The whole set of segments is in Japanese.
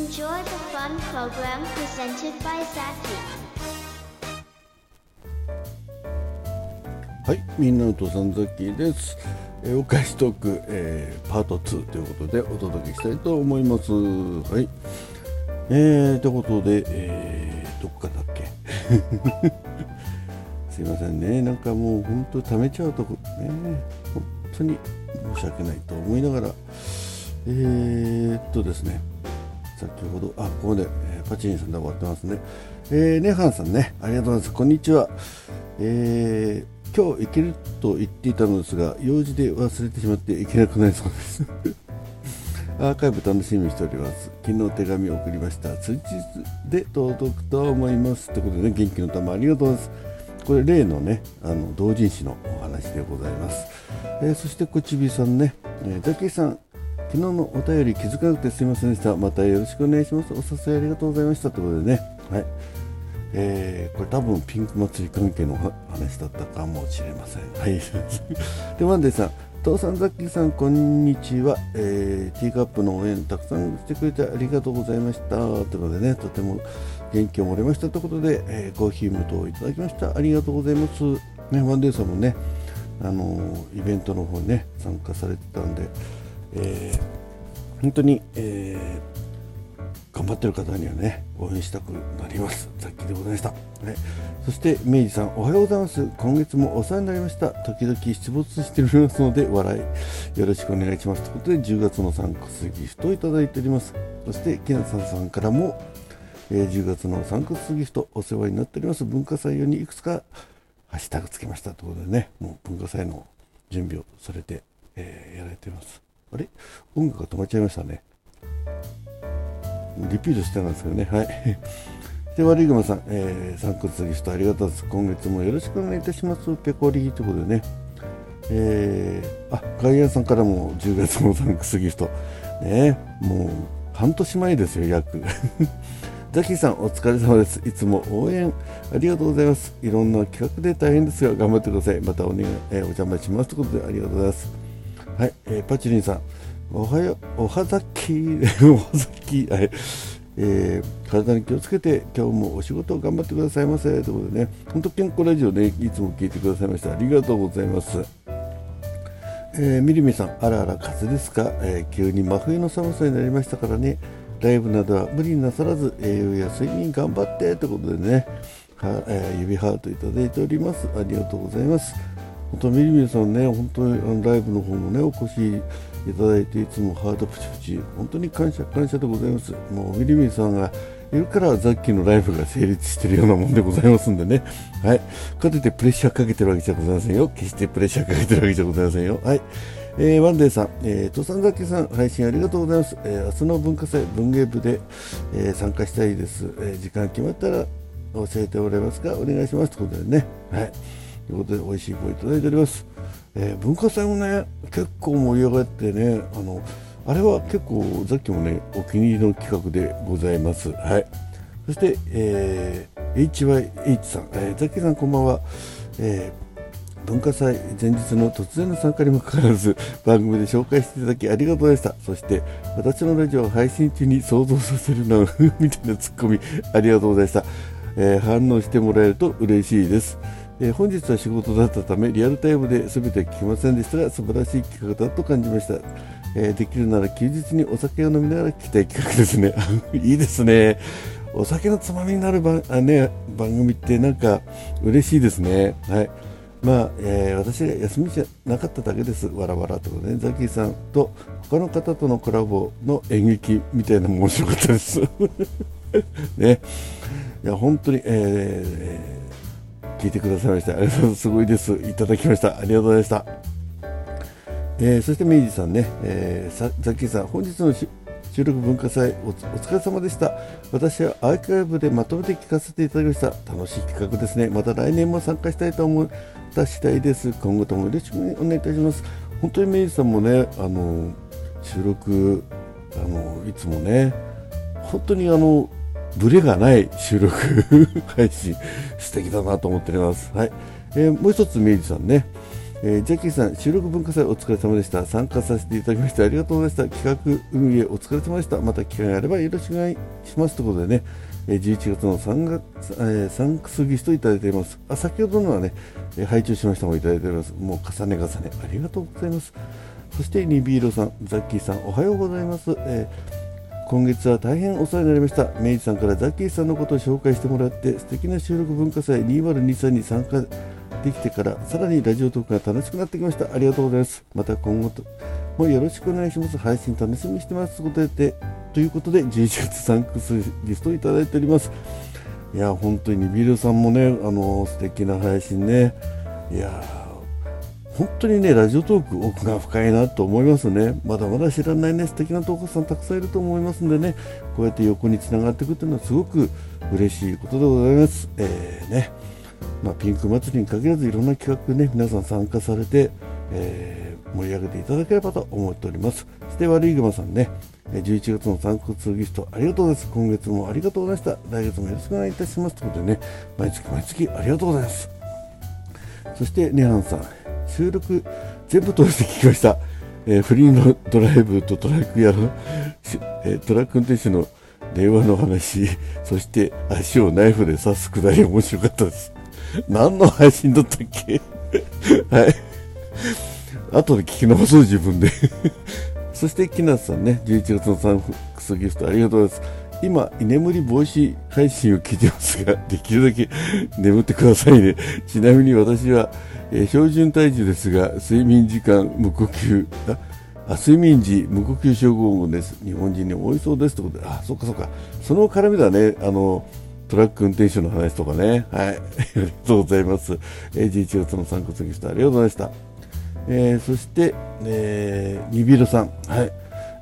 Enjoy the fun program presented by Zaki. はい、みんなの父さんザッキーです。えーお返しトーク、えーパート2ということでお届けしたいと思います。はい。えー、ということで、えー、どっかだっけ？すいませんね。なんかもう本当貯めちゃうとこね、本当に申し訳ないと思いながら、えー、っとですね、先ほど、あ、ここで、えーパチンさんで終わってますね。えー、ネハンさんね、ありがとうございます。こんにちは。えー今日行けると言っていたのですが、用事で忘れてしまって行けなくなりそうです。アーカイブ楽しみにしております。昨日手紙を送りました。数日で届くと思います。ということでね、元気の玉ありがとうございます。これ例のね、あの同人誌のお話でございます。えーそしてこちびさんね、えーザキさん、昨日のお便り気づかなくてすみませんでした。またよろしくお願いします。お誘いありがとうございました。ということでね、はい。えーこれ多分ピンク祭り関係の話だったかもしれません。はい。で、ワンデーさん、父さん、ザッキーさん、こんにちは。えーティーカップの応援たくさんしてくれてありがとうございました。ということでね、とても元気をもらいましたということで、えーコーヒー無糖をいただきました。ありがとうございます。ね、ワンデーさんもね、あのーイベントの方ね、参加されてたんで、えー本当に、えー頑張ってる方にはね応援したくなります。さっきでございました、はい、そして明治さんおはようございます。今月もお世話になりました。時々出没しておりますので笑いよろしくお願いします。ということで10月のサンクスギフトをいただいております。そして木梨さんからも、えー10月のサンクスギフトお世話になっております。文化祭用にいくつかハッシュタグつけました。ということでねもう文化祭の準備をされて、えーやられています。あれ？音楽が止まっちゃいましたねリピートしてたんですけどね。はい。で、悪いグマさん、えー、サンクスギフトありがとうです。今月もよろしくお願いいたします。ペコリーということでね。えー、あ、ガイアンさんからも10月のサンクスギフト。ねもう半年前ですよ、約。ザキさん、お疲れ様です。いつも応援ありがとうございます。いろんな企画で大変ですが、頑張ってください。またお願い、えーお邪魔します。ということで、ありがとうございます。はい、えーパチリンさん、おはよう、おはざき、おはざき、はい、えー体に気をつけて、今日もお仕事頑張ってくださいませ。ということでね、本当健康ラジオね、いつも聞いてくださいました。ありがとうございます。えー、みりみさん、あらあら、風邪ですか、えー急に真冬の寒さになりましたからね、ライブなどは無理なさらず、栄養や睡眠頑張ってということでね、はえー指ハートいただいております。ありがとうございます。本当、みりみりさんね、本当にあのライブの方もね、お越しいただいて、いつもハートプチプチ、本当に感謝、感謝でございます。もう、みりみりさんがいるから、ザッキーのライブが成立しているようなもんでございますんでね。はい。かといってプレッシャーかけてるわけじゃございませんよ。決してプレッシャーかけてるわけじゃございませんよ。はい。えーワンデーさん、えー、トサンザキさん、配信ありがとうございます。えー明日の文化祭、文芸部で、えー参加したいです、えー時間決まったら教えてもらえますかお願いします。ということでね。はい。ということで、美味しい声いただいております。えー文化祭もね、結構盛り上がってね、あの、あれは結構、さっきもね、お気に入りの企画でございます。はい。そして、えー HYH さん、えーザッキーさんこんばんは。えー文化祭前日の突然の参加にもかかわらず 番組で紹介していただきありがとうございましたそして私のラジオを配信中に想像させるな みたいなツッコミありがとうございました、えー反応してもらえると嬉しいですえー本日は仕事だったためリアルタイムで全て聞きませんでしたが素晴らしい企画だと感じました、えーできるなら休日にお酒を飲みながら聞きたい企画ですね。いいですね。お酒のつまみになる番,、あね、番組ってなんか嬉しいですね。はい。まあ、えー私が休みじゃなかっただけです、わらわらとね、ザキーさんと他の方とのコラボの演劇みたいなのも面白かったです。ね、いや本当に、えー聞いてくださいました。ありがとうございます。すごいです。いただきました。ありがとうございました。えーそして明治さんね、えー、さザッキーさん、本日の収録文化祭おお疲れ様でした。私はアーカイブでまとめて聞かせていただきました。楽しい企画ですね。また来年も参加したいと思った次第です。今後ともよろしくお願いいたします。本当に明治さんもね、あの収録あのいつもね、本当にあのブレがない収録配信素敵だなと思っております。はい。えーもう一つ明治さんね。えー、ジャッキーさん、収録文化祭お疲れ様でした。参加させていただきましてありがとうございました。企画運営お疲れ様でした。また機会があればよろしくお願いします。ということでね、えー、11月の3月、えー、サンクスギストいただいています。あ先ほどのはね、拝聴しましたもいただいております。もう重ね重ねありがとうございます。そしてニビーロさん、ザッキーさん、おはようございます。えー、今月は大変お世話になりました。メイジさんからザッキーさんのことを紹介してもらって素敵な収録文化祭2023に参加できてからさらにラジオトークが楽しくなってきました。ありがとうございます。また今後ともよろしくお願いします。配信楽しみにしてます。ということでということで11月サンクスギストをいただいております。いや本当にビルさんもねあの素敵な配信ね。いや本当にねラジオトーク奥が深いなと思いますね。まだまだ知らないね素敵な投稿さんたくさんいると思いますんでね。こうやって横につながっていくというのはすごく嬉しいことでございます、えー、ね。まあ、ピンク祭りに限らずいろんな企画ね皆さん参加されて、えー、盛り上げていただければと思っております。そして悪いグマさんね。11月のサンクスギフトありがとうございます。今月もありがとうございました。来月もよろしくお願いいたします。ということでね毎月毎月ありがとうございます。そしてネハンさん。収録全部通して聞きました、えー、フリーのドライブとトラックやの、えー、トラック運転手の電話の話。そして足をナイフで刺すくだり面白かったです。何の配信だったっけ？はい。後で聞き直そう自分で。そして、木梨さんね、11月のサンクスギフトありがとうございます。今、居眠り防止配信を聞いてますが、できるだけ 眠ってくださいね。ちなみに私は、えー、標準体重ですが、睡眠時間無呼吸、あ睡眠時無呼吸症候群です。日本人に多いそうですということで、あ、そっかそっか。その絡みだね、あの、トラック運転手の話とかね。はい。ありがとうございます。え、11月の参考次したありがとうございました。えー、そして、えー、ニビルさん。はい。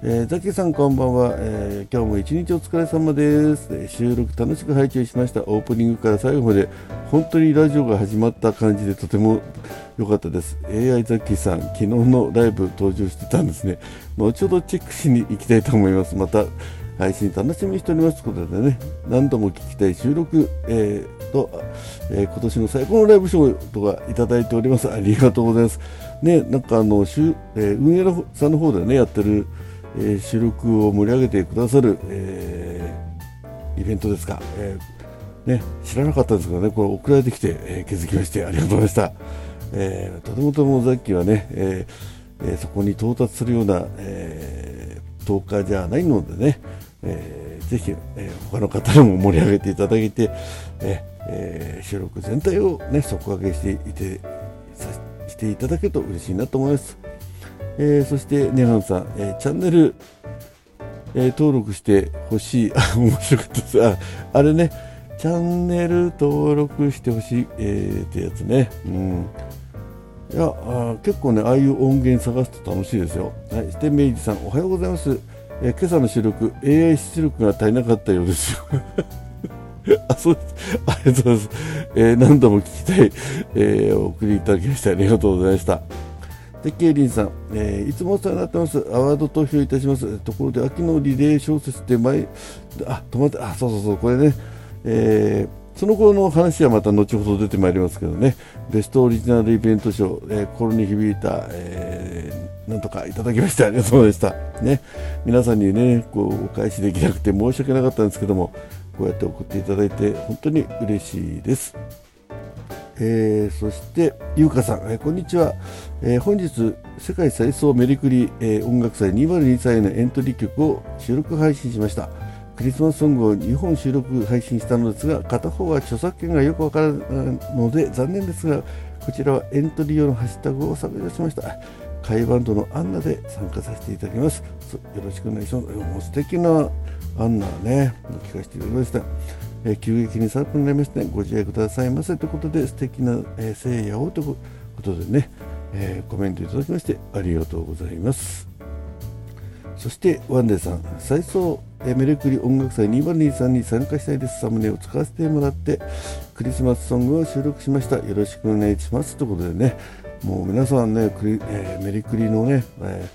えー、ザキさんこんばんは、えー、今日も一日お疲れ様です、えー、収録楽しく拝聴しました。オープニングから最後まで本当にラジオが始まった感じでとても良かったです。AI ザキさん昨日のライブ登場してたんですね。後ほどチェックしに行きたいと思います。また配信楽しみにしておりますということでね、何度も聞きたい収録、えー、と、えー、今年の最高のライブショーとかいただいております。ありがとうございます。ね、なんかあの、えー、運営さんの方でね、やってる、えー、収録を盛り上げてくださる、えー、イベントですか。えーね、知らなかったんですけどね、これ送られてきて、え、気づきましてありがとうございました。え、とてもとてもさっきはね、ええ、そこに到達するような、えー、10日じゃないのでね、えー、ぜひ、えー、他の方にも盛り上げていただいて、ええー、収録全体を、ね、底上げしていてしていただけると嬉しいなと思います。えー、そしてネハンさん、えー、チャンネル、えー、登録してほしい、あ、面白かったです。あ、あれね、チャンネル登録してほしい、えー、ってやつね。うん。いやあ結構ね、ああいう音源探すと楽しいですよ。はい、してメイジさん、おはようございます。え今朝の収録 AI 出力が足りなかったようですよ あそうですありがとうございます、えー、何度も聞きたい、えー、お送りいただきましてありがとうございましたでケイリンさん、えー、いつもお世話になってます。アワード投票いたします。ところで秋のリレー小説って前あ止まってあそうそうそう。これね、えーその後の話はまた後ほど出てまいりますけどね、ベストオリジナルイベント賞、えー、心に響いた、えー、なんとかいただきましてありがとうございました。ね、皆さんにね、こうお返しできなくて申し訳なかったんですけども、こうやって送っていただいて本当に嬉しいです。えー、そして、ゆうかさん、えー、こんにちは、えー、本日、世界最早メリクリ、え音楽祭202歳のエントリー曲を収録配信しました。クリスマスソングを2本収録配信したのですが片方は著作権がよくわからないので残念ですがこちらはエントリー用のハッシュタグを削除しました。会バンドのアンナで参加させていただきます。よろしくお願いします。もう素敵なアンナね。聞かせていただきました。え、急激に寒くなりまして、ね、ご自愛くださいませ。ということで素敵な、えー、聖夜をということでね、え、コメントいただきましてありがとうございます。そしてワンデーさん。再送メルクリ音楽祭2023に参加したいです。サムネを使わせてもらってクリスマスソングを収録しました。よろしくお願いします。ということでねもう皆さんねクリ、えー、メリクリのね、え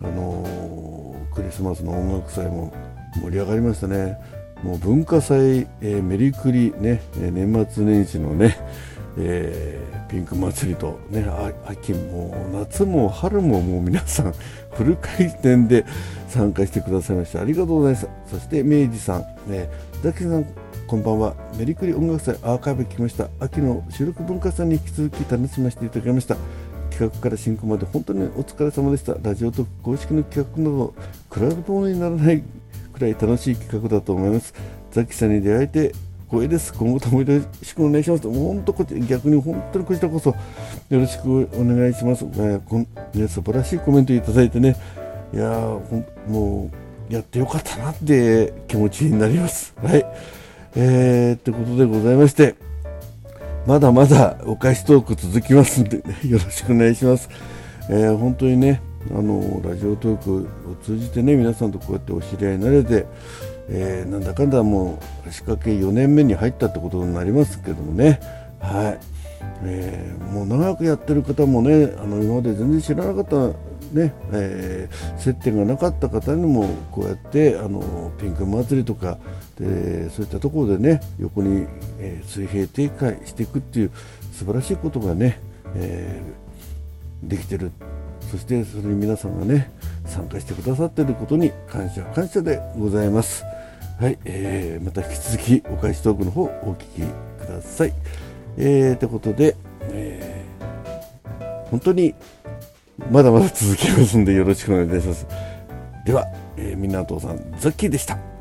ー、あのー、クリスマスの音楽祭も盛り上がりましたね。もう文化祭、えー、メリクリね年末年始のねえー、ピンク祭りと、ね、秋も夏も春ももう皆さんフル回転で参加してくださいましてありがとうございます。そして明治さん、ね、ザキさんこんばんは。メリクリ音楽祭アーカイブ聞きました。秋の収録文化祭に引き続き楽しませていただきました。企画から進行まで本当にお疲れ様でした。ラジオと公式の企画など比べ物にならないくらい楽しい企画だと思いますザキさんに出会えて光栄です。今後ともよろしくお願いします。もう本当こ逆に本当にこちらこそよろしくお願いします。えこんね、素晴らしいコメントいただいてね、いやもうやってよかったなって気持ちになります。はい。えー、ってことでございまして、まだまだお返しトーク続きますんで、ね、よろしくお願いします。えー、本当にね、あのラジオトークを通じてね、皆さんとこうやってお知り合いになれて、えー、なんだかんだもう仕掛け4年目に入ったってことになりますけどもね、はい。えー、もう長くやってる方もねあの今まで全然知らなかったね、えー、接点がなかった方にもこうやってあのピンク祭りとかでそういったところでね横に、えー、水平停会していくっていう素晴らしいことがね、えー、できてる。そしてそれに皆さんがね参加してくださっていることに感謝感謝でございます。はい、えー、また引き続きお返しトークの方お聞きください。えー、ということで、えー、本当にまだまだ続きますんでよろしくお願いいたします。では、えー、みんなお父さんザッキーでした。